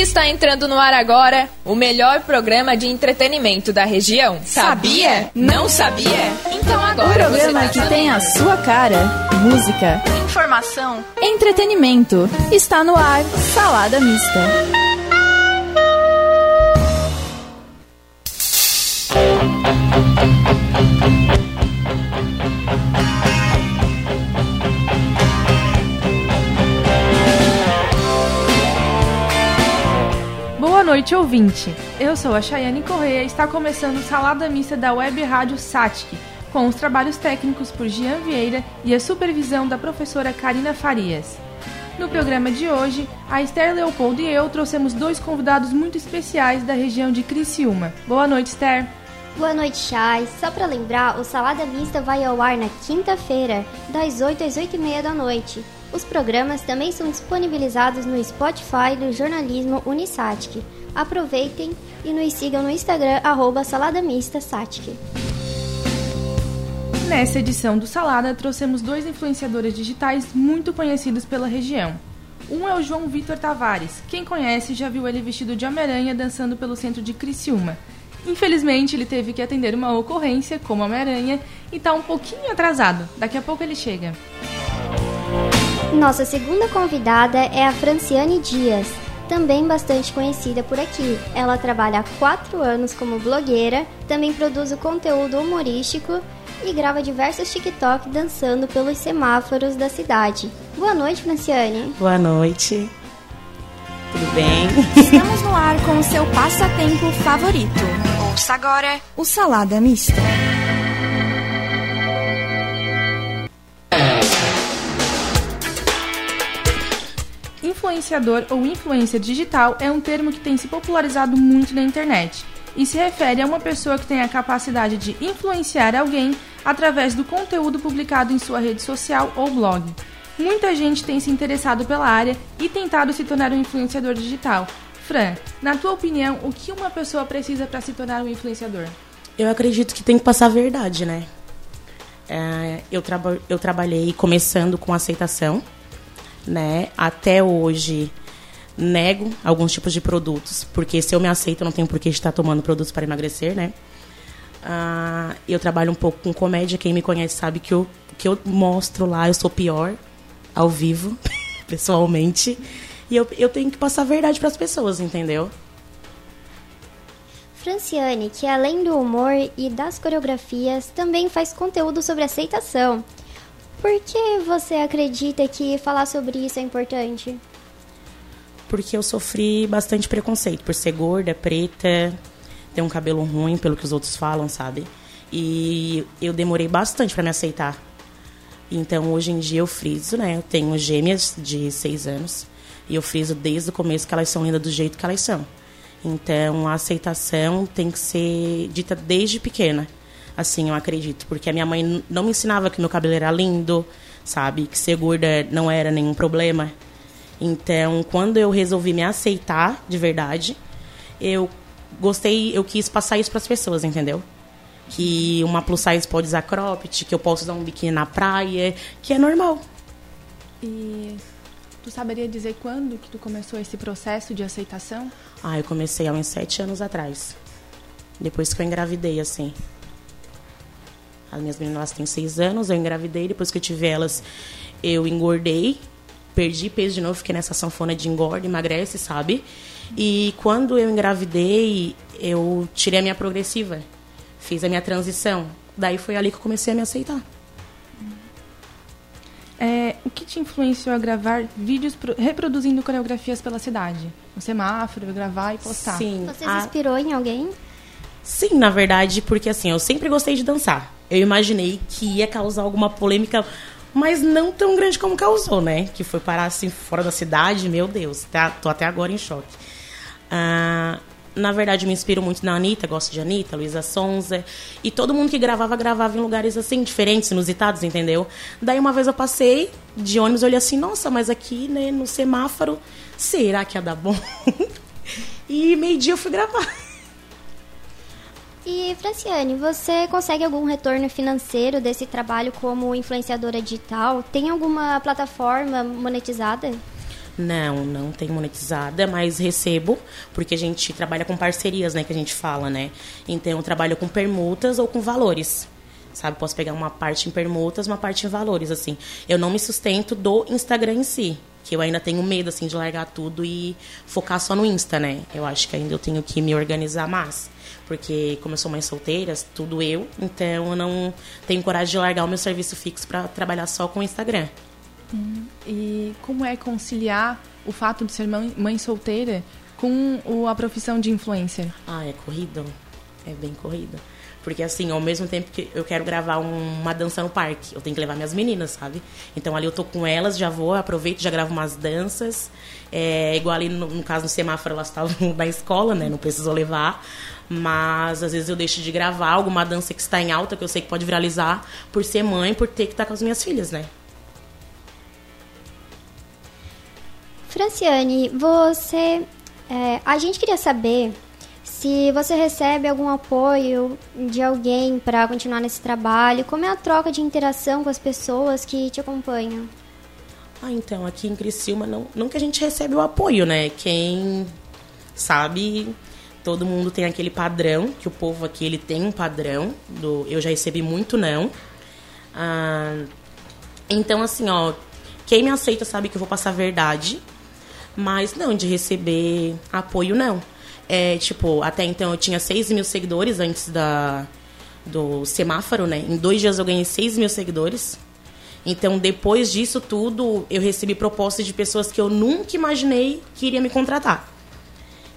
Está entrando no ar agora o melhor programa de entretenimento da região. Sabia? Não sabia? Então agora Um programa você tá que tem a sua cara, música, informação. entretenimento. Está no ar, Salada Mista. Boa noite, ouvinte. Eu sou a Chayane Correia e está começando Salada Mista da Web Rádio Satic, com os trabalhos técnicos por Jean Vieira e a supervisão da professora Karina Farias. No programa de hoje, a Esther Leopoldo e eu trouxemos dois convidados muito especiais da região de Criciúma. Boa noite, Esther. Boa noite, Chay. Só pra lembrar, o Salada Mista vai ao ar na quinta-feira, das 8 às 8 e meia da noite. Os programas também são disponibilizados no Spotify do jornalismo Unisatic. Aproveitem e nos sigam no Instagram, arroba Salada Mista Satic. Nessa edição do Salada, trouxemos dois influenciadores digitais muito conhecidos pela região. Um é o João Vitor Tavares. Quem conhece já viu ele vestido de Homem-Aranha dançando pelo centro de Criciúma. Infelizmente, ele teve que atender uma ocorrência como Homem-Aranha e tá um pouquinho atrasado. Daqui a pouco ele chega. Nossa segunda convidada é a Franciane Dias, também bastante conhecida por aqui. Ela trabalha há quatro anos como blogueira, também produz o conteúdo humorístico e grava diversos TikTok dançando pelos semáforos da cidade. Boa noite, Franciane. Boa noite. Tudo bem? Estamos no ar com o seu passatempo favorito, Ouça agora. o Salada Mista. Influenciador ou influencer digital é um termo que tem se popularizado muito na internet e se refere a uma pessoa que tem a capacidade de influenciar alguém através do conteúdo publicado em sua rede social ou blog. Muita gente tem se interessado pela área e tentado se tornar um influenciador digital. Fran, na tua opinião, o que uma pessoa precisa para se tornar um influenciador? Eu acredito que tem que passar a verdade, né? É, eu, traba eu trabalhei começando com aceitação, né? Até hoje nego alguns tipos de produtos, porque se eu me aceito, eu não tenho por que estar tomando produtos para emagrecer, né? Ah, eu trabalho um pouco com comédia, quem me conhece sabe que eu, que eu mostro lá, eu sou pior ao vivo, pessoalmente. E eu, eu tenho que passar a verdade para as pessoas, entendeu? Franciane, que além do humor e das coreografias, também faz conteúdo sobre aceitação. Por que você acredita que falar sobre isso é importante? Porque eu sofri bastante preconceito por ser gorda, preta, ter um cabelo ruim, pelo que os outros falam, sabe? E eu demorei bastante para me aceitar. Então, hoje em dia eu friso, né? Eu tenho gêmeas de seis anos. E eu friso desde o começo que elas são lindas do jeito que elas são. Então, a aceitação tem que ser dita desde pequena. Assim, eu acredito. Porque a minha mãe não me ensinava que meu cabelo era lindo, sabe? Que ser gorda não era nenhum problema. Então, quando eu resolvi me aceitar de verdade, eu gostei, eu quis passar isso para as pessoas, entendeu? Que uma plus size pode usar cropped, que eu posso usar um biquíni na praia, que é normal. E tu saberia dizer quando que tu começou esse processo de aceitação? Ah, eu comecei há uns sete anos atrás. Depois que eu engravidei, assim. As minhas meninas elas têm seis anos, eu engravidei. Depois que eu tive elas, eu engordei. Perdi peso de novo, fiquei nessa sanfona de engorda, emagrece, sabe? E quando eu engravidei, eu tirei a minha progressiva. Fiz a minha transição. Daí foi ali que eu comecei a me aceitar. É, o que te influenciou a gravar vídeos pro- reproduzindo coreografias pela cidade? No semáforo, gravar e postar. Sim. Você se a- inspirou em alguém? Sim, na verdade, porque assim, eu sempre gostei de dançar. Eu imaginei que ia causar alguma polêmica, mas não tão grande como causou, né? Que foi parar assim fora da cidade, meu Deus, tá, tô até agora em choque. Ah, na verdade, me inspiro muito na Anitta, gosto de Anitta, Luísa Sonza. E todo mundo que gravava, gravava em lugares assim, diferentes, inusitados, entendeu? Daí uma vez eu passei de ônibus, olhei assim, nossa, mas aqui, né, no semáforo, será que ia dar bom? e meio-dia eu fui gravar. E Franciane, você consegue algum retorno financeiro desse trabalho como influenciadora digital? Tem alguma plataforma monetizada? Não, não tem monetizada, mas recebo, porque a gente trabalha com parcerias, né, que a gente fala, né? Então eu trabalho com permutas ou com valores. Sabe, posso pegar uma parte em permutas, uma parte em valores, assim. Eu não me sustento do Instagram em si, que eu ainda tenho medo, assim, de largar tudo e focar só no Insta, né? Eu acho que ainda eu tenho que me organizar mais. Porque, como eu sou mãe solteira, tudo eu, então eu não tenho coragem de largar o meu serviço fixo para trabalhar só com o Instagram. Hum, e como é conciliar o fato de ser mãe, mãe solteira com o, a profissão de influencer? Ah, é corrido. É bem corrido. Porque, assim, ao mesmo tempo que eu quero gravar um, uma dança no parque, eu tenho que levar minhas meninas, sabe? Então, ali eu tô com elas, já vou, aproveito, já gravo umas danças. É, igual ali, no, no caso, no semáforo, elas estavam na escola, né? Não precisou levar. Mas, às vezes, eu deixo de gravar alguma dança que está em alta, que eu sei que pode viralizar, por ser mãe, por ter que estar com as minhas filhas, né? Franciane, você. É, a gente queria saber se você recebe algum apoio de alguém para continuar nesse trabalho, como é a troca de interação com as pessoas que te acompanham? Ah, então, aqui em Criciúma, não, não que a gente recebe o apoio, né? Quem sabe, todo mundo tem aquele padrão, que o povo aqui, ele tem um padrão, do eu já recebi muito não. Ah, então, assim, ó, quem me aceita sabe que eu vou passar verdade, mas não, de receber apoio, não. É, tipo, até então eu tinha 6 mil seguidores antes da, do semáforo, né? Em dois dias eu ganhei 6 mil seguidores. Então, depois disso tudo, eu recebi propostas de pessoas que eu nunca imaginei que iria me contratar.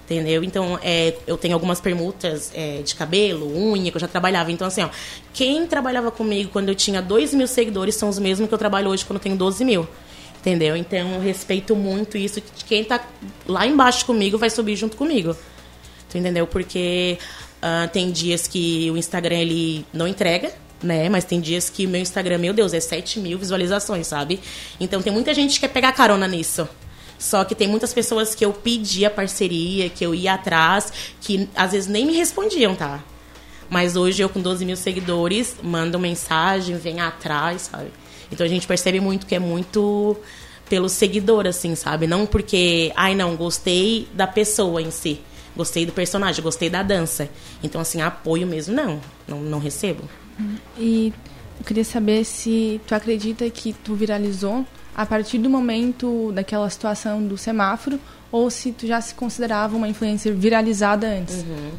Entendeu? Então, é, eu tenho algumas permutas é, de cabelo, unha, que eu já trabalhava. Então, assim, ó, quem trabalhava comigo quando eu tinha 2 mil seguidores são os mesmos que eu trabalho hoje quando eu tenho 12 mil. Entendeu? Então, eu respeito muito isso. Que quem tá lá embaixo comigo vai subir junto comigo. Tu entendeu? Porque uh, tem dias que o Instagram ele não entrega, né? Mas tem dias que o meu Instagram, meu Deus, é 7 mil visualizações, sabe? Então tem muita gente que quer pegar carona nisso. Só que tem muitas pessoas que eu pedia parceria, que eu ia atrás, que às vezes nem me respondiam, tá? Mas hoje eu com 12 mil seguidores, mando mensagem, vem atrás, sabe? Então a gente percebe muito que é muito pelo seguidor, assim, sabe? Não porque, ai não, gostei da pessoa em si. Gostei do personagem, gostei da dança. Então, assim, apoio mesmo, não. Não, não recebo. E eu queria saber se tu acredita que tu viralizou a partir do momento daquela situação do semáforo ou se tu já se considerava uma influencer viralizada antes. Uhum.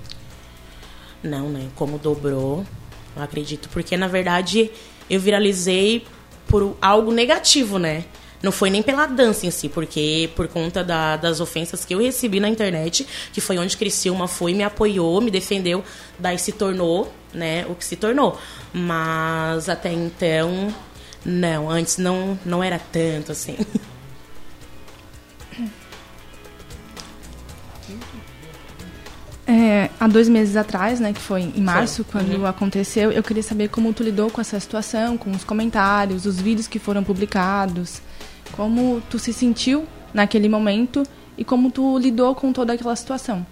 Não, né? Como dobrou, eu acredito. Porque, na verdade, eu viralizei por algo negativo, né? Não foi nem pela dança em si, porque por conta da, das ofensas que eu recebi na internet, que foi onde Criciúma foi, me apoiou, me defendeu, daí se tornou, né, o que se tornou. Mas até então, não, antes não, não era tanto assim. É, há dois meses atrás, né, que foi em março, foi. quando uhum. aconteceu, eu queria saber como tu lidou com essa situação, com os comentários, os vídeos que foram publicados, como tu se sentiu naquele momento e como tu lidou com toda aquela situação.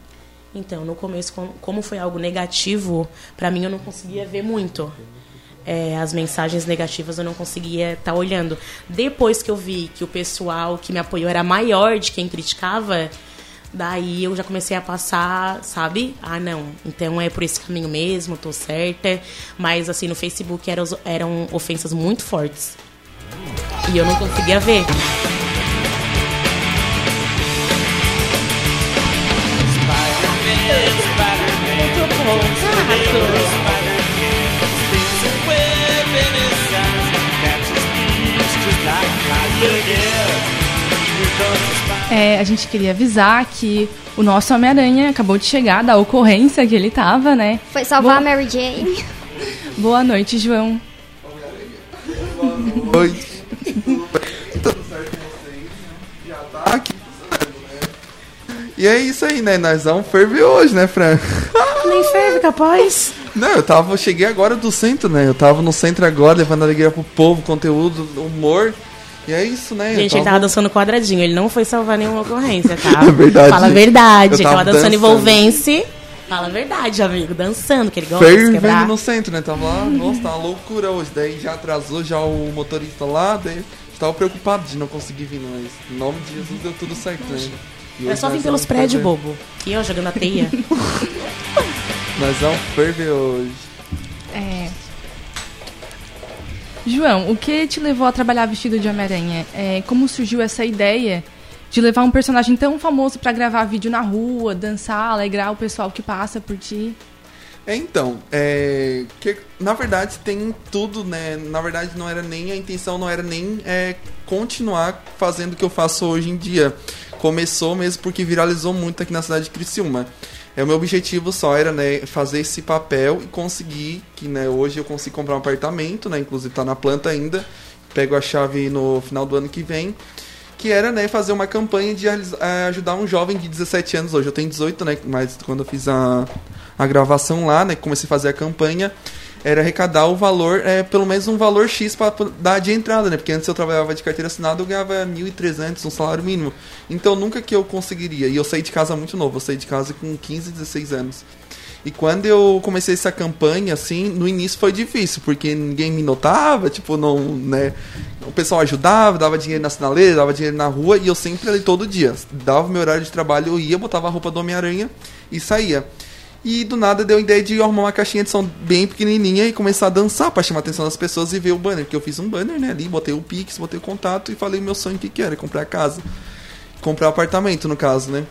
Então, no começo, como foi algo negativo, para mim eu não conseguia ver muito. É, as mensagens negativas eu não conseguia estar tá olhando. Depois que eu vi que o pessoal que me apoiou era maior de quem criticava, Daí eu já comecei a passar, sabe? Ah, não, então é por esse caminho mesmo, tô certa. Mas assim, no Facebook eram, eram ofensas muito fortes. E eu não conseguia ver. É, a gente queria avisar que o nosso Homem-Aranha acabou de chegar da ocorrência que ele tava, né? Foi salvar Boa... a Mary Jane. Boa noite, João. Boa E é isso aí, né? Nós vamos ferver hoje, né, Fran? Nem ferve, capaz. Não, eu tava, cheguei agora do centro, né? Eu tava no centro agora, levando alegria pro povo, conteúdo, humor. E é isso, né? Gente, tava... ele tava dançando quadradinho, ele não foi salvar nenhuma ocorrência, tá? É verdade. Fala a verdade. Ele tava dançando, dançando envolvência. Fala a verdade, amigo, dançando, que ele gosta Fervendo de quebrar. no centro, né? Tava lá, nossa, tá uma loucura hoje. Daí já atrasou já o motorista lá, daí tava preocupado de não conseguir vir, mas em nome de Jesus deu tudo certo, né? É só vir pelos prédios, ferver. bobo. E eu jogando a teia. Nós vamos ferver hoje. É. João, o que te levou a trabalhar vestido de Homem-Aranha? É, como surgiu essa ideia de levar um personagem tão famoso pra gravar vídeo na rua, dançar, alegrar o pessoal que passa por ti? É, então, é, que, na verdade tem tudo, né? Na verdade não era nem a intenção, não era nem é, continuar fazendo o que eu faço hoje em dia. Começou mesmo porque viralizou muito aqui na cidade de Criciúma. É, o meu objetivo só era né, fazer esse papel e conseguir, que né, hoje eu consigo comprar um apartamento, né? Inclusive tá na planta ainda. Pego a chave no final do ano que vem. Que era, né, fazer uma campanha de eh, ajudar um jovem de 17 anos. Hoje eu tenho 18, né? Mas quando eu fiz a, a gravação lá, né? Comecei a fazer a campanha. Era arrecadar o valor, é, pelo menos um valor X para dar de entrada, né? Porque antes eu trabalhava de carteira assinada, eu ganhava 1.300, um salário mínimo. Então nunca que eu conseguiria. E eu saí de casa muito novo, eu saí de casa com 15, 16 anos. E quando eu comecei essa campanha, assim, no início foi difícil, porque ninguém me notava, tipo, não, né? O pessoal ajudava, dava dinheiro na sinaleira, dava dinheiro na rua, e eu sempre ali todo dia. Dava meu horário de trabalho, eu ia, botava a roupa do Homem-Aranha e saía. E do nada deu a ideia de arrumar uma caixinha de som bem pequenininha e começar a dançar pra chamar a atenção das pessoas e ver o banner. Porque eu fiz um banner, né, ali, botei o Pix, botei o contato e falei meu sonho que que era, comprar casa. Comprar apartamento, no caso, né?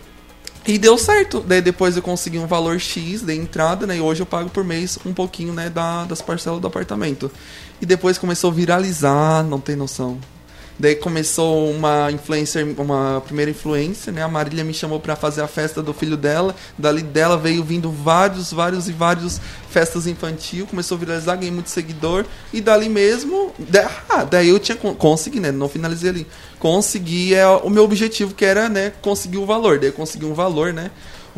E deu certo. Daí depois eu consegui um valor X de entrada, né? E hoje eu pago por mês um pouquinho, né, da, das parcelas do apartamento. E depois começou a viralizar, não tem noção. Daí começou uma influencer, uma primeira influencer, né? A Marília me chamou pra fazer a festa do filho dela. Dali dela veio vindo vários, vários e vários festas infantil. Começou a viralizar, ganhei muito seguidor. E dali mesmo, ah, daí eu tinha con- consegui, né? Não finalizei ali. Consegui é o meu objetivo que era, né? Conseguir o valor. Daí eu consegui um valor, né?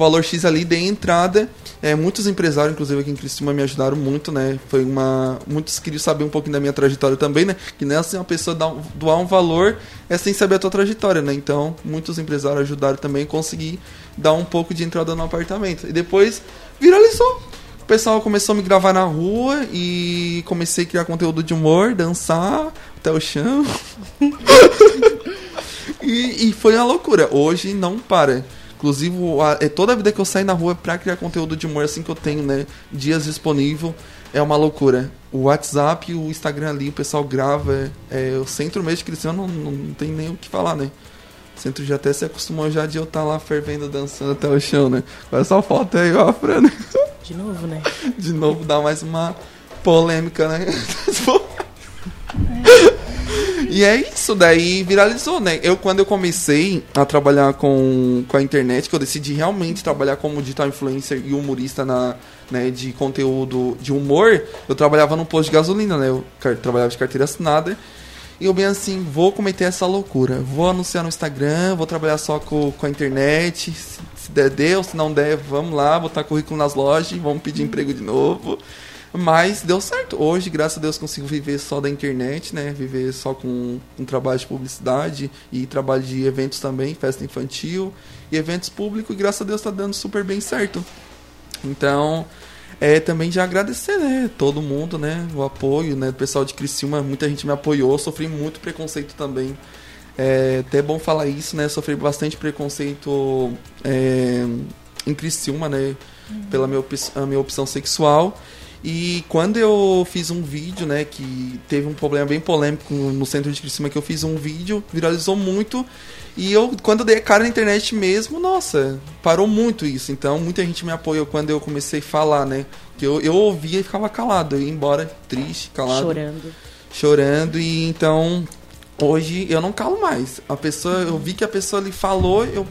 Valor X ali, dei entrada. É, muitos empresários, inclusive aqui em Criciúma, me ajudaram muito, né? Foi uma. Muitos queriam saber um pouquinho da minha trajetória também, né? Que não é assim uma pessoa dar doar um valor, é sem saber a tua trajetória, né? Então, muitos empresários ajudaram também a conseguir dar um pouco de entrada no apartamento. E depois viralizou. O pessoal começou a me gravar na rua e comecei a criar conteúdo de humor, dançar até o chão. E, e foi uma loucura. Hoje não para. Inclusive, a- é toda a vida que eu saio na rua pra criar conteúdo de humor, assim que eu tenho, né? Dias disponível, é uma loucura. O WhatsApp e o Instagram ali, o pessoal grava. É, o centro mesmo de Cristiano não, não tem nem o que falar, né? O centro já até se acostumou já de eu estar lá fervendo, dançando até o chão, né? Agora só falta aí, ó, Fran, De novo, né? de novo dar mais uma polêmica, né? E é isso, daí viralizou, né? Eu, quando eu comecei a trabalhar com, com a internet, que eu decidi realmente trabalhar como digital influencer e humorista na, né, de conteúdo de humor, eu trabalhava num posto de gasolina, né? Eu trabalhava de carteira assinada. E eu bem assim, vou cometer essa loucura. Vou anunciar no Instagram, vou trabalhar só com, com a internet. Se, se der, deu. Se não der, vamos lá, botar currículo nas lojas, vamos pedir emprego de novo. Mas deu certo. Hoje, graças a Deus, consigo viver só da internet, né? Viver só com um trabalho de publicidade e trabalho de eventos também, festa infantil e eventos públicos. E graças a Deus tá dando super bem certo. Então, é também já agradecer, né? Todo mundo, né? O apoio, né? Do pessoal de Criciúma, muita gente me apoiou. Sofri muito preconceito também. É até bom falar isso, né? Sofri bastante preconceito é, em Criciúma, né? Pela minha, a minha opção sexual. E quando eu fiz um vídeo, né, que teve um problema bem polêmico no centro de Criciúma, que eu fiz um vídeo, viralizou muito. E eu, quando eu dei a cara na internet mesmo, nossa, parou muito isso. Então, muita gente me apoiou quando eu comecei a falar, né? Que eu, eu ouvia e ficava calado. Eu ia embora triste, calado Chorando. chorando e então hoje eu não calo mais. A pessoa, eu vi que a pessoa ali falou, eu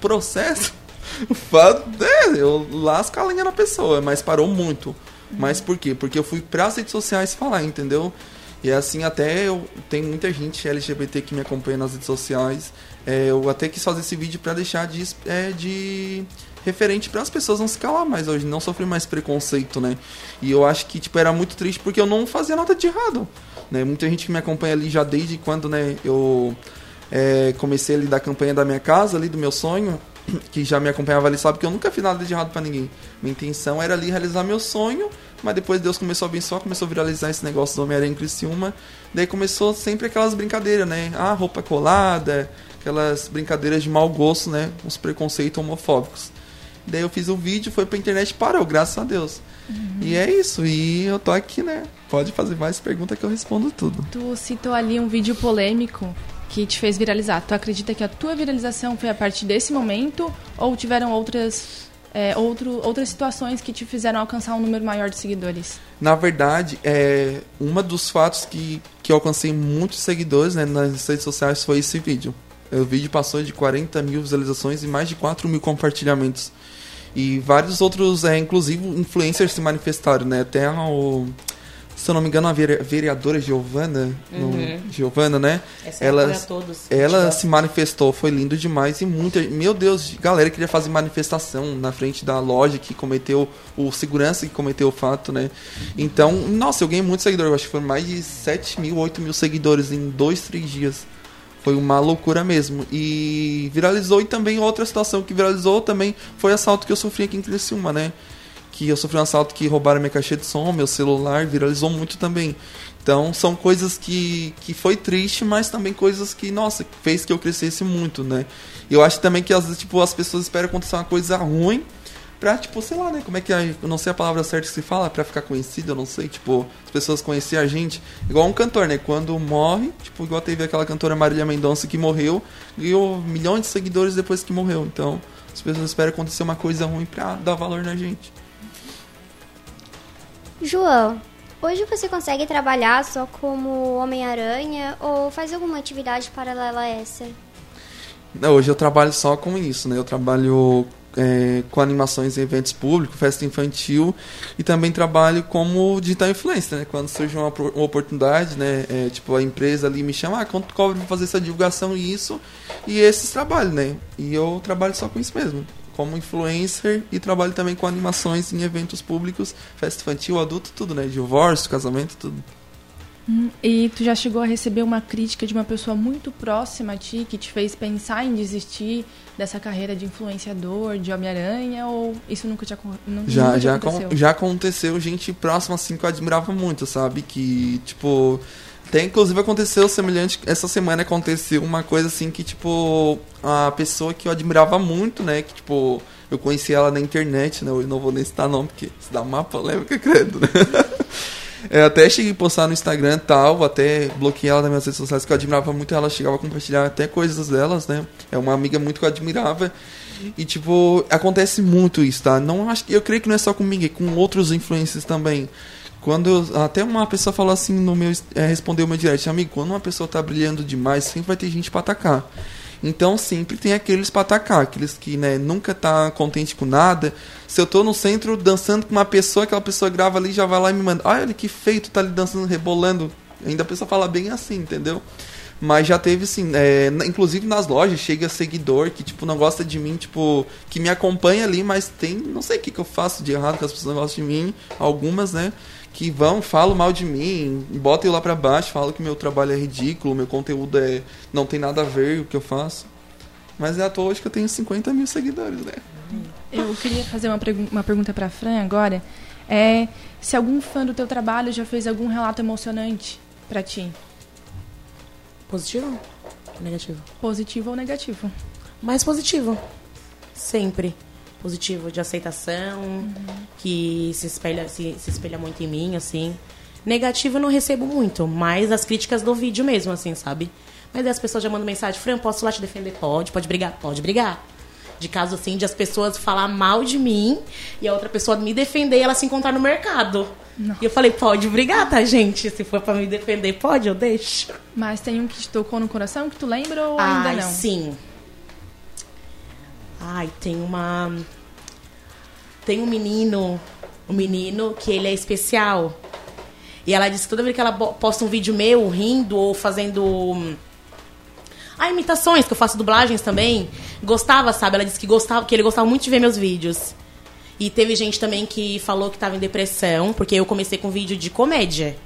processo, é, eu lasco a linha na pessoa, mas parou muito. Mas por quê? Porque eu fui pras redes sociais falar, entendeu? E assim até eu tem muita gente LGBT que me acompanha nas redes sociais. É, eu até quis fazer esse vídeo pra deixar de, é, de referente para as pessoas não se calar mais hoje, não sofrer mais preconceito, né? E eu acho que tipo era muito triste porque eu não fazia nada de errado, né? Muita gente que me acompanha ali já desde quando, né, eu é, comecei ali da campanha da minha casa, ali do meu sonho, que já me acompanhava ali sabe que eu nunca fiz nada de errado para ninguém. Minha intenção era ali realizar meu sonho, mas depois Deus começou a abençoar, começou a viralizar esse negócio do Homem-Aranha em Criciúma. Daí começou sempre aquelas brincadeiras, né? Ah, roupa colada, aquelas brincadeiras de mau gosto, né? Os preconceitos homofóbicos. Daí eu fiz o vídeo, foi pra internet e parou, graças a Deus. Uhum. E é isso, e eu tô aqui, né? Pode fazer mais perguntas que eu respondo tudo. Tu citou ali um vídeo polêmico que te fez viralizar. Tu acredita que a tua viralização foi a partir desse momento ou tiveram outras é, outro, outras situações que te fizeram alcançar um número maior de seguidores? Na verdade, é, uma dos fatos que, que eu alcancei muitos seguidores né, nas redes sociais foi esse vídeo. O vídeo passou de 40 mil visualizações e mais de 4 mil compartilhamentos. E vários outros, é, inclusive, influencers se manifestaram, né? Até o se eu não me engano, a vereadora Giovana, uhum. Giovana, né? Essa é ela, todos, ela se manifestou, foi lindo demais e muita, meu Deus, galera queria fazer manifestação na frente da loja que cometeu o segurança que cometeu o fato, né? Então, nossa, eu ganhei muitos seguidores, eu acho que foram mais de 7 mil, 8 mil seguidores em dois, três dias. Foi uma loucura mesmo. E viralizou e também outra situação que viralizou também foi assalto que eu sofri aqui em Criciúma, né? Que eu sofri um assalto que roubaram minha caixa de som, meu celular, viralizou muito também. Então são coisas que, que foi triste, mas também coisas que, nossa, fez que eu crescesse muito, né? Eu acho também que às vezes, tipo, as pessoas esperam acontecer uma coisa ruim pra, tipo, sei lá, né? Como é que é? Eu não sei a palavra certa que se fala, pra ficar conhecido, eu não sei, tipo, as pessoas conhecerem a gente. Igual um cantor, né? Quando morre, tipo, igual teve aquela cantora Marília Mendonça que morreu, ganhou milhões de seguidores depois que morreu. Então, as pessoas esperam acontecer uma coisa ruim pra dar valor na gente. João, hoje você consegue trabalhar só como Homem-Aranha ou faz alguma atividade paralela a essa? Não, hoje eu trabalho só com isso, né? Eu trabalho é, com animações em eventos públicos, festa infantil e também trabalho como digital influencer, né? Quando surge uma, uma oportunidade, né? É, tipo, a empresa ali me chama, ah, quanto cobra pra fazer essa divulgação e isso, e esses trabalhos, né? E eu trabalho só com isso mesmo como influencer e trabalho também com animações em eventos públicos, festa infantil, adulto, tudo, né? Divórcio, casamento, tudo. Hum, e tu já chegou a receber uma crítica de uma pessoa muito próxima a ti que te fez pensar em desistir dessa carreira de influenciador, de Homem-Aranha, ou isso nunca te, já, nunca já aconteceu? já aconteceu gente próxima assim que eu admirava muito, sabe? Que, tipo, até inclusive aconteceu semelhante. Essa semana aconteceu uma coisa assim que, tipo, a pessoa que eu admirava muito, né? Que, tipo, eu conheci ela na internet, né? Eu não vou nem citar nome, porque se dá uma polêmica, credo, né? Eu até cheguei a postar no Instagram e tal, até bloqueei ela nas minhas redes sociais, que eu admirava muito ela, chegava a compartilhar até coisas delas, né? É uma amiga muito que eu admirava. E, tipo, acontece muito isso, tá? Não acho, eu creio que não é só comigo, é com outros influencers também. Quando eu, até uma pessoa falou assim no meu é, respondeu meu direct, amigo, quando uma pessoa tá brilhando demais, sempre vai ter gente para atacar. Então sempre tem aqueles para atacar, aqueles que né, nunca tá contente com nada. Se eu tô no centro dançando com uma pessoa, aquela pessoa grava ali, já vai lá e me manda, olha que feito, tá ali dançando, rebolando. Ainda a pessoa fala bem assim, entendeu? Mas já teve, assim, é, inclusive nas lojas, chega seguidor que, tipo, não gosta de mim, tipo, que me acompanha ali, mas tem, não sei o que, que eu faço de errado que as pessoas não gostam de mim, algumas, né? Que vão, falam mal de mim, botam eu lá pra baixo, falam que meu trabalho é ridículo, meu conteúdo é não tem nada a ver com o que eu faço. Mas é à toa hoje que eu tenho 50 mil seguidores, né? Eu queria fazer uma, uma pergunta pra Fran agora. É se algum fã do teu trabalho já fez algum relato emocionante pra ti. Positivo ou negativo? Positivo ou negativo? Mais positivo. Sempre positivo de aceitação, uhum. que se espelha, se, se espelha muito em mim, assim. Negativo eu não recebo muito, mas as críticas do vídeo mesmo, assim, sabe? Mas aí as pessoas já mandam mensagem, Fran, posso lá te defender? Pode, pode brigar, pode brigar. De caso assim, de as pessoas falar mal de mim e a outra pessoa me defender e ela se encontrar no mercado. Não. E eu falei, pode brigar, tá, gente? Se for para me defender, pode, eu deixo. Mas tem um que te tocou no coração que tu lembra ou ainda Ai, não? sim. Ai, tem uma. Tem um menino, um menino que ele é especial. E ela disse que toda vez que ela posta um vídeo meu rindo ou fazendo. Ah, imitações, que eu faço dublagens também. Gostava, sabe? Ela disse que gostava, que ele gostava muito de ver meus vídeos. E teve gente também que falou que estava em depressão, porque eu comecei com vídeo de comédia.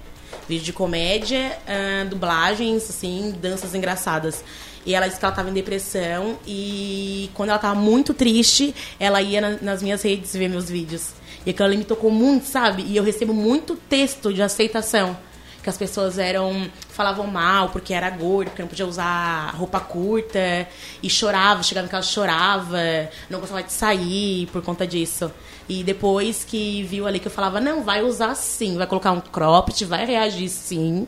Vídeo de comédia, uh, dublagens, assim, danças engraçadas. E ela disse que ela estava em depressão e quando ela estava muito triste, ela ia na, nas minhas redes ver meus vídeos. E aquilo ali me tocou muito, sabe? E eu recebo muito texto de aceitação. Que as pessoas eram. falavam mal porque era gorda, porque não podia usar roupa curta. E chorava, chegava em casa chorava, não gostava de sair por conta disso. E depois que viu ali que eu falava, não, vai usar sim, vai colocar um cropped, vai reagir sim.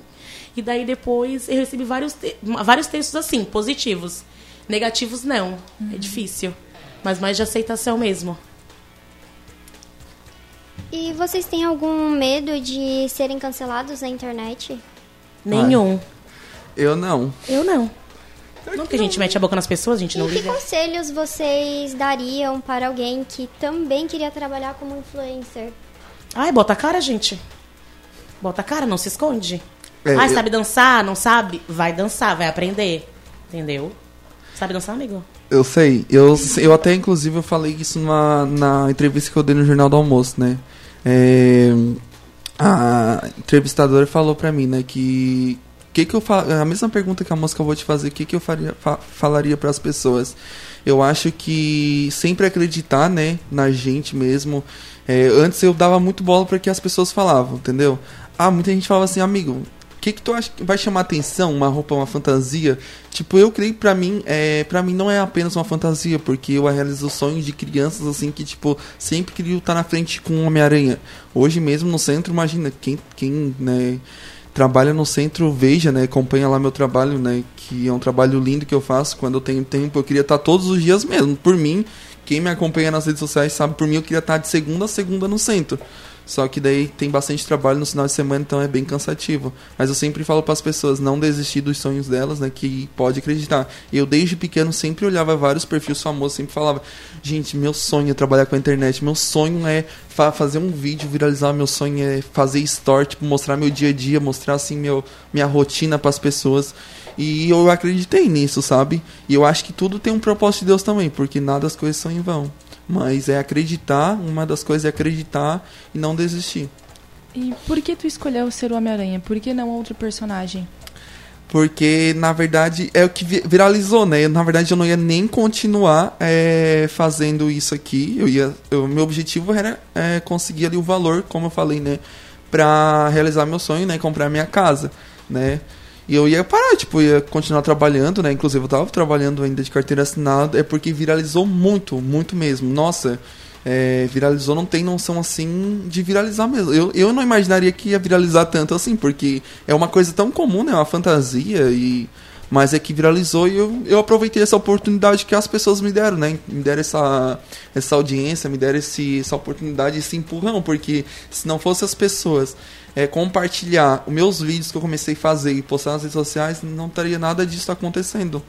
E daí depois eu recebi vários, te vários textos assim, positivos. Negativos não, uhum. é difícil. Mas mais de aceitação mesmo. E vocês têm algum medo de serem cancelados na internet? Nenhum. Eu não. Eu não. Não que a gente mete a boca nas pessoas, a gente não e liga. que conselhos vocês dariam para alguém que também queria trabalhar como influencer? Ai, bota a cara, gente. Bota a cara, não se esconde. É, Ai, eu... sabe dançar? Não sabe? Vai dançar, vai aprender. Entendeu? Sabe dançar, amigo? Eu sei. Eu, eu até, inclusive, eu falei isso numa, na entrevista que eu dei no Jornal do Almoço, né? É, a entrevistadora falou pra mim, né, que que que eu a mesma pergunta que a que eu vou te fazer, o que que eu faria, fa falaria para as pessoas? Eu acho que sempre acreditar, né, na gente mesmo. É, antes eu dava muito bola para que as pessoas falavam, entendeu? Ah, muita gente falava assim, amigo, que que tu acha que vai chamar atenção? Uma roupa, uma fantasia? Tipo, eu creio pra mim, é, pra mim não é apenas uma fantasia, porque eu realizo sonhos de crianças, assim, que, tipo, sempre queriam estar na frente com um Homem-Aranha. Hoje mesmo no centro, imagina, quem, quem, né, trabalha no centro, veja, né, acompanha lá meu trabalho, né, que é um trabalho lindo que eu faço quando eu tenho tempo. Eu queria estar todos os dias mesmo. Por mim, quem me acompanha nas redes sociais sabe, por mim eu queria estar de segunda a segunda no centro. Só que daí tem bastante trabalho no final de semana, então é bem cansativo. Mas eu sempre falo para as pessoas não desistir dos sonhos delas, né? Que pode acreditar. Eu desde pequeno sempre olhava vários perfis famosos, sempre falava: "Gente, meu sonho é trabalhar com a internet. Meu sonho é fa fazer um vídeo viralizar, meu sonho é fazer story, tipo, mostrar meu dia a dia, mostrar assim meu minha rotina para as pessoas". E eu acreditei nisso, sabe? E eu acho que tudo tem um propósito de Deus também, porque nada das coisas são em vão. Mas é acreditar, uma das coisas é acreditar e não desistir. E por que tu escolheu ser o Homem-Aranha? Por que não outro personagem? Porque, na verdade, é o que viralizou, né? Na verdade, eu não ia nem continuar é, fazendo isso aqui. Eu ia, eu, meu objetivo era é, conseguir ali o valor, como eu falei, né? Pra realizar meu sonho, né? Comprar minha casa, né? E eu ia parar, tipo, ia continuar trabalhando, né? Inclusive eu tava trabalhando ainda de carteira assinada, é porque viralizou muito, muito mesmo. Nossa, é, viralizou, não tem noção assim de viralizar mesmo. Eu, eu não imaginaria que ia viralizar tanto assim, porque é uma coisa tão comum, né? Uma fantasia e. Mas é que viralizou e eu, eu aproveitei essa oportunidade que as pessoas me deram, né? Me deram essa, essa audiência, me deram esse, essa oportunidade, esse empurrão, porque se não fosse as pessoas é, compartilhar os meus vídeos que eu comecei a fazer e postar nas redes sociais, não teria nada disso acontecendo.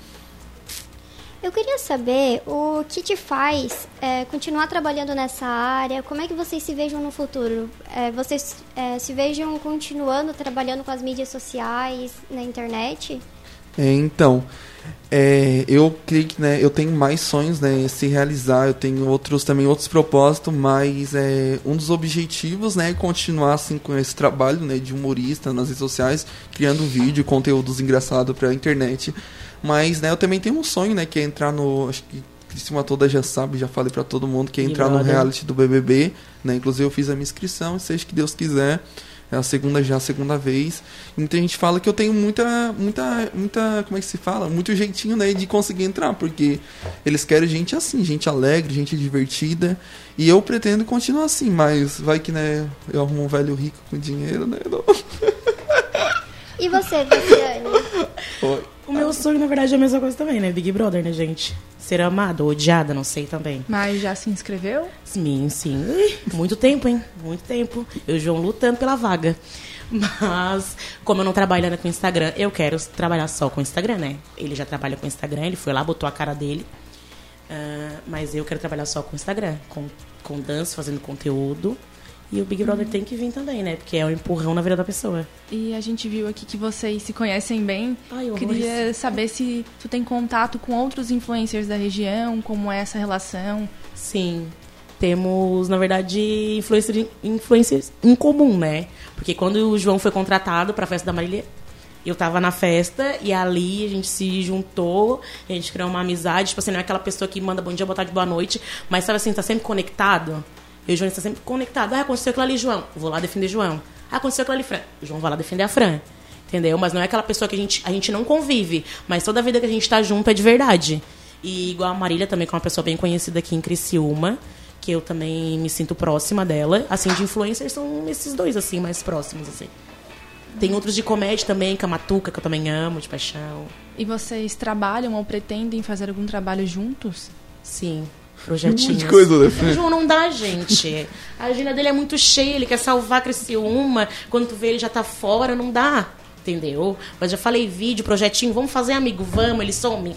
Eu queria saber o que te faz é, continuar trabalhando nessa área, como é que vocês se vejam no futuro? É, vocês é, se vejam continuando trabalhando com as mídias sociais, na internet? É, então, é, eu creio que né, eu tenho mais sonhos né, se realizar, eu tenho outros também outros propósitos, mas é, um dos objetivos né, é continuar assim, com esse trabalho né, de humorista nas redes sociais, criando vídeo, conteúdos engraçados para a internet. Mas né, eu também tenho um sonho, né, que é entrar no. Acho que Cristina toda já sabe, já falei para todo mundo, que é entrar no reality do BBB. Né, inclusive eu fiz a minha inscrição, seja que Deus quiser. É a segunda já, a segunda vez. Então a gente fala que eu tenho muita, muita, muita, como é que se fala? Muito jeitinho, né, de conseguir entrar, porque eles querem gente assim, gente alegre, gente divertida. E eu pretendo continuar assim, mas vai que, né, eu arrumo um velho rico com dinheiro, né? Não. E você, Luciane? Oi. O meu sonho, na verdade, é a mesma coisa também, né? Big Brother, né, gente? Ser amado, odiada, não sei também. Mas já se inscreveu? Sim, sim. Muito tempo, hein? Muito tempo. Eu e o João lutando pela vaga. Mas, como eu não trabalho ainda com Instagram, eu quero trabalhar só com Instagram, né? Ele já trabalha com Instagram, ele foi lá, botou a cara dele. Uh, mas eu quero trabalhar só com Instagram, com, com dança, fazendo conteúdo. E o Big Brother tem que vir também, né? Porque é um empurrão na vida da pessoa. E a gente viu aqui que vocês se conhecem bem. Ai, Queria saber se tu tem contato com outros influencers da região, como é essa relação. Sim. Temos, na verdade, influencers, influencers em comum, né? Porque quando o João foi contratado para a festa da Marília, Eu tava na festa e ali a gente se juntou, a gente criou uma amizade. Tipo assim, não é aquela pessoa que manda bom dia, boa tarde, boa noite, mas sabe assim, tá sempre conectado. E o João está sempre conectado. Ah, aconteceu aquilo ali, João. Vou lá defender João. Ah, aconteceu aquilo ali, Fran. O João vai lá defender a Fran. Entendeu? Mas não é aquela pessoa que a gente, a gente não convive. Mas toda a vida que a gente tá junto é de verdade. E igual a Marília também, que é uma pessoa bem conhecida aqui em Criciúma, que eu também me sinto próxima dela. Assim, de influencers são esses dois, assim, mais próximos, assim. Tem outros de comédia também, Camatuca, que eu também amo, de paixão. E vocês trabalham ou pretendem fazer algum trabalho juntos? Sim, projetinhos. de coisa, né? O João não dá, gente. A agenda dele é muito cheia, ele quer salvar Criciúma. Quando tu vê ele já tá fora, não dá. Entendeu? Mas já falei vídeo, projetinho, vamos fazer, amigo, vamos, ele some.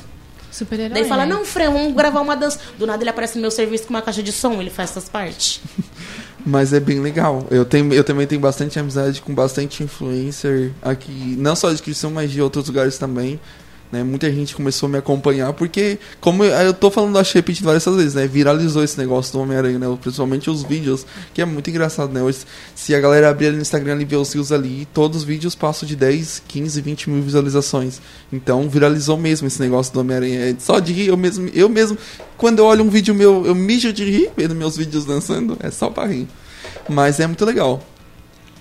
Super-herói. Daí fala, né? não, Fran, vamos gravar uma dança. Do nada ele aparece no meu serviço com uma caixa de som, ele faz essas partes. Mas é bem legal. Eu, tenho, eu também tenho bastante amizade com bastante influencer aqui, não só de Criciúma, mas de outros lugares também. Né? Muita gente começou a me acompanhar, porque, como eu, tô falando, que repetido várias vezes, né? Viralizou esse negócio do Homem-Aranha, né? Principalmente os vídeos, que é muito engraçado, né? Hoje, se a galera abrir ali no Instagram e ver os views ali, todos os vídeos passam de 10, 15, 20 mil visualizações. Então, viralizou mesmo esse negócio do Homem-Aranha. É Só de rir, eu mesmo, eu mesmo, quando eu olho um vídeo meu, eu mijo de rir vendo meus vídeos dançando, é só pra rir. Mas é muito legal.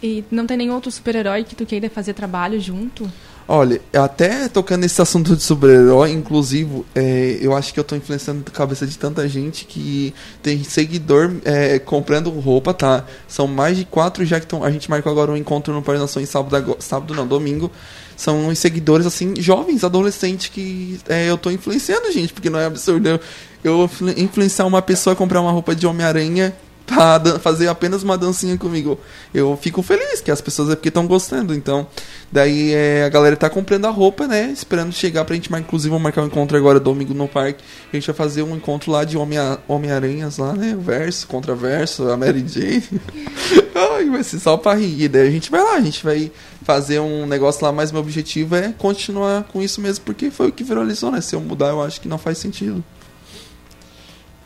E não tem nenhum outro super-herói que tu queira fazer trabalho junto? Olha, até tocando nesse assunto de super-herói, inclusive, é, eu acho que eu tô influenciando a cabeça de tanta gente que tem seguidor é, comprando roupa, tá? São mais de quatro já que estão. A gente marcou agora um encontro no Parque Nações sábado, sábado não, domingo. São uns seguidores, assim, jovens, adolescentes que é, eu tô influenciando, gente, porque não é absurdo eu, eu influ- influenciar uma pessoa a comprar uma roupa de Homem-Aranha pra dan- fazer apenas uma dancinha comigo. Eu fico feliz que as pessoas é porque estão gostando. Então, daí é, a galera tá comprando a roupa, né? Esperando chegar pra gente, mar- inclusive, vamos marcar um encontro agora domingo no parque. A gente vai fazer um encontro lá de Homem- Homem-Aranhas lá, né? Verso, contra verso, a Mary Jane. Ai, vai ser só pra rir. Daí a gente vai lá, a gente vai fazer um negócio lá, mas meu objetivo é continuar com isso mesmo, porque foi o que viralizou, né? Se eu mudar, eu acho que não faz sentido.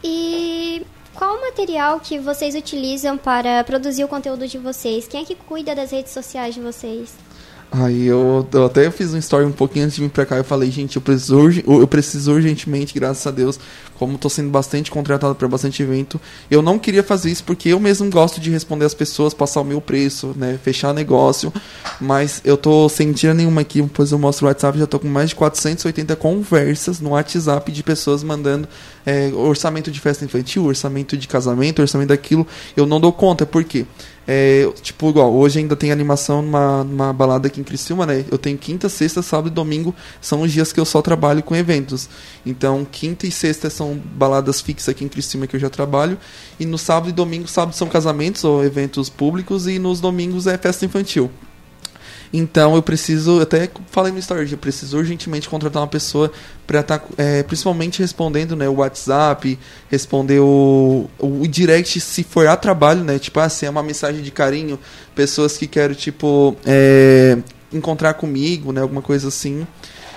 E qual o material que vocês utilizam para produzir o conteúdo de vocês? Quem é que cuida das redes sociais de vocês? Aí eu, eu até fiz um story um pouquinho antes de vir pra cá. Eu falei, gente, eu preciso, eu preciso urgentemente, graças a Deus, como tô sendo bastante contratado para bastante evento. Eu não queria fazer isso porque eu mesmo gosto de responder as pessoas, passar o meu preço, né? Fechar negócio. Mas eu tô sem mentira nenhuma aqui, depois eu mostro o WhatsApp, já tô com mais de 480 conversas no WhatsApp de pessoas mandando é, orçamento de festa infantil, orçamento de casamento, orçamento daquilo. Eu não dou conta, por quê? É, tipo, igual, hoje ainda tem animação numa, numa balada aqui em Criciúma, né? Eu tenho quinta, sexta, sábado e domingo, são os dias que eu só trabalho com eventos. Então, quinta e sexta são baladas fixas aqui em Criciúma que eu já trabalho. E no sábado e domingo, sábado são casamentos ou eventos públicos e nos domingos é festa infantil. Então eu preciso, até falei no story, eu preciso urgentemente contratar uma pessoa para estar, principalmente respondendo, né, o WhatsApp, responder o, o direct se for a trabalho, né, tipo, se é uma mensagem de carinho, pessoas que querem, tipo, é, encontrar comigo, né, alguma coisa assim.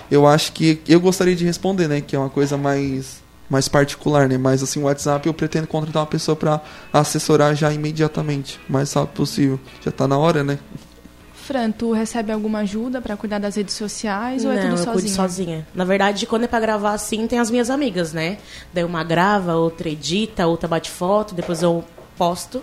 Eu acho que eu gostaria de responder, né, que é uma coisa mais mais particular, né? Mas assim, o WhatsApp eu pretendo contratar uma pessoa para assessorar já imediatamente, o mais rápido possível. Já tá na hora, né? Fran, tu recebe alguma ajuda pra cuidar das redes sociais ou é não, tudo eu cuido sozinha? sozinha. Na verdade, quando é pra gravar assim, tem as minhas amigas, né? Daí uma grava, outra edita, outra bate foto, depois eu posto.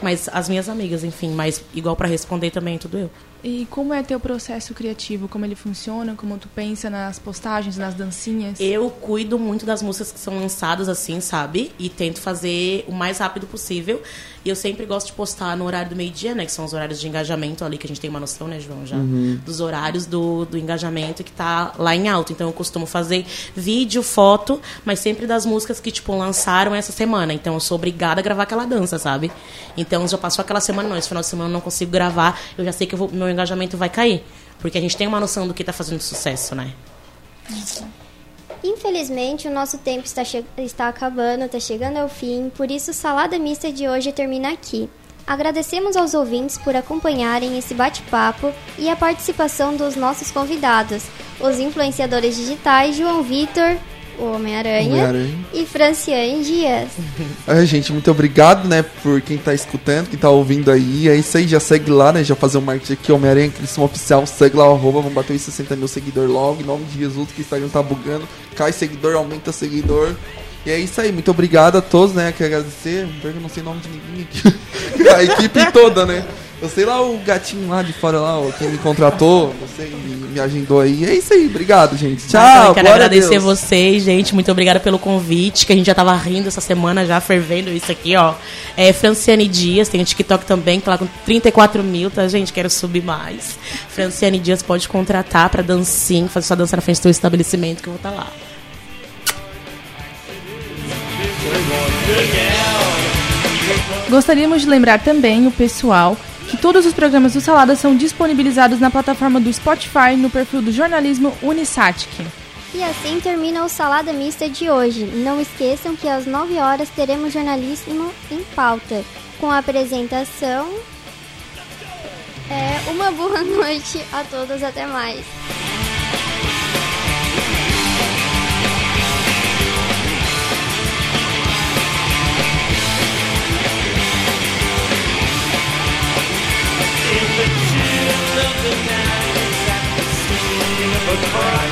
Mas as minhas amigas, enfim, mas igual pra responder também, tudo eu. E como é teu processo criativo? Como ele funciona? Como tu pensa nas postagens, nas dancinhas? Eu cuido muito das músicas que são lançadas assim, sabe? E tento fazer o mais rápido possível. E eu sempre gosto de postar no horário do meio-dia, né? Que são os horários de engajamento ali, que a gente tem uma noção, né, João? Já. Dos horários do, do engajamento que tá lá em alto. Então eu costumo fazer vídeo, foto, mas sempre das músicas que, tipo, lançaram essa semana. Então eu sou obrigada a gravar aquela dança, sabe? Então já passou aquela semana, não. Esse final de semana eu não consigo gravar. Eu já sei que eu vou- meu engajamento vai cair. Porque a gente tem uma noção do que tá fazendo sucesso, né? Infelizmente, o nosso tempo está, está acabando, está chegando ao fim, por isso Salada Mista de hoje termina aqui. Agradecemos aos ouvintes por acompanharem esse bate-papo e a participação dos nossos convidados, os influenciadores digitais João Vitor o Homem-Aranha. Homem-Aranha. e Franciane Dias. Ai, gente, muito obrigado, né, por quem tá escutando, quem tá ouvindo aí. É isso aí, já segue lá, né? Já fazer um marketing aqui, Homem-Aranha, Cristão Oficial, segue lá arroba, vamos bater os 60 mil seguidores logo, em nome de Jesus, que o Instagram tá bugando. Cai seguidor, aumenta seguidor. E é isso aí, muito obrigado a todos, né? Quero agradecer. Eu não sei o nome de ninguém aqui. a equipe toda, né? Eu sei lá o gatinho lá de fora lá, quem me contratou, sei, me, agendou aí. É isso aí, obrigado, gente. Tchau. Eu quero a agradecer Deus. vocês, gente. Muito obrigada pelo convite, que a gente já tava rindo essa semana, já fervendo isso aqui, ó. É Franciane Dias, tem o TikTok também, que tá lá com 34 mil, tá, gente? Quero subir mais. Franciane Dias pode contratar pra dancinha, fazer sua dança na frente do seu estabelecimento, que eu vou estar lá. Gostaríamos de lembrar também o pessoal que todos os programas do Salada são disponibilizados na plataforma do Spotify no perfil do jornalismo Unisatic. E assim termina o Salada Mista de hoje. Não esqueçam que às 9 horas teremos jornalismo em pauta, com a apresentação. É, uma boa noite a todos, até mais. for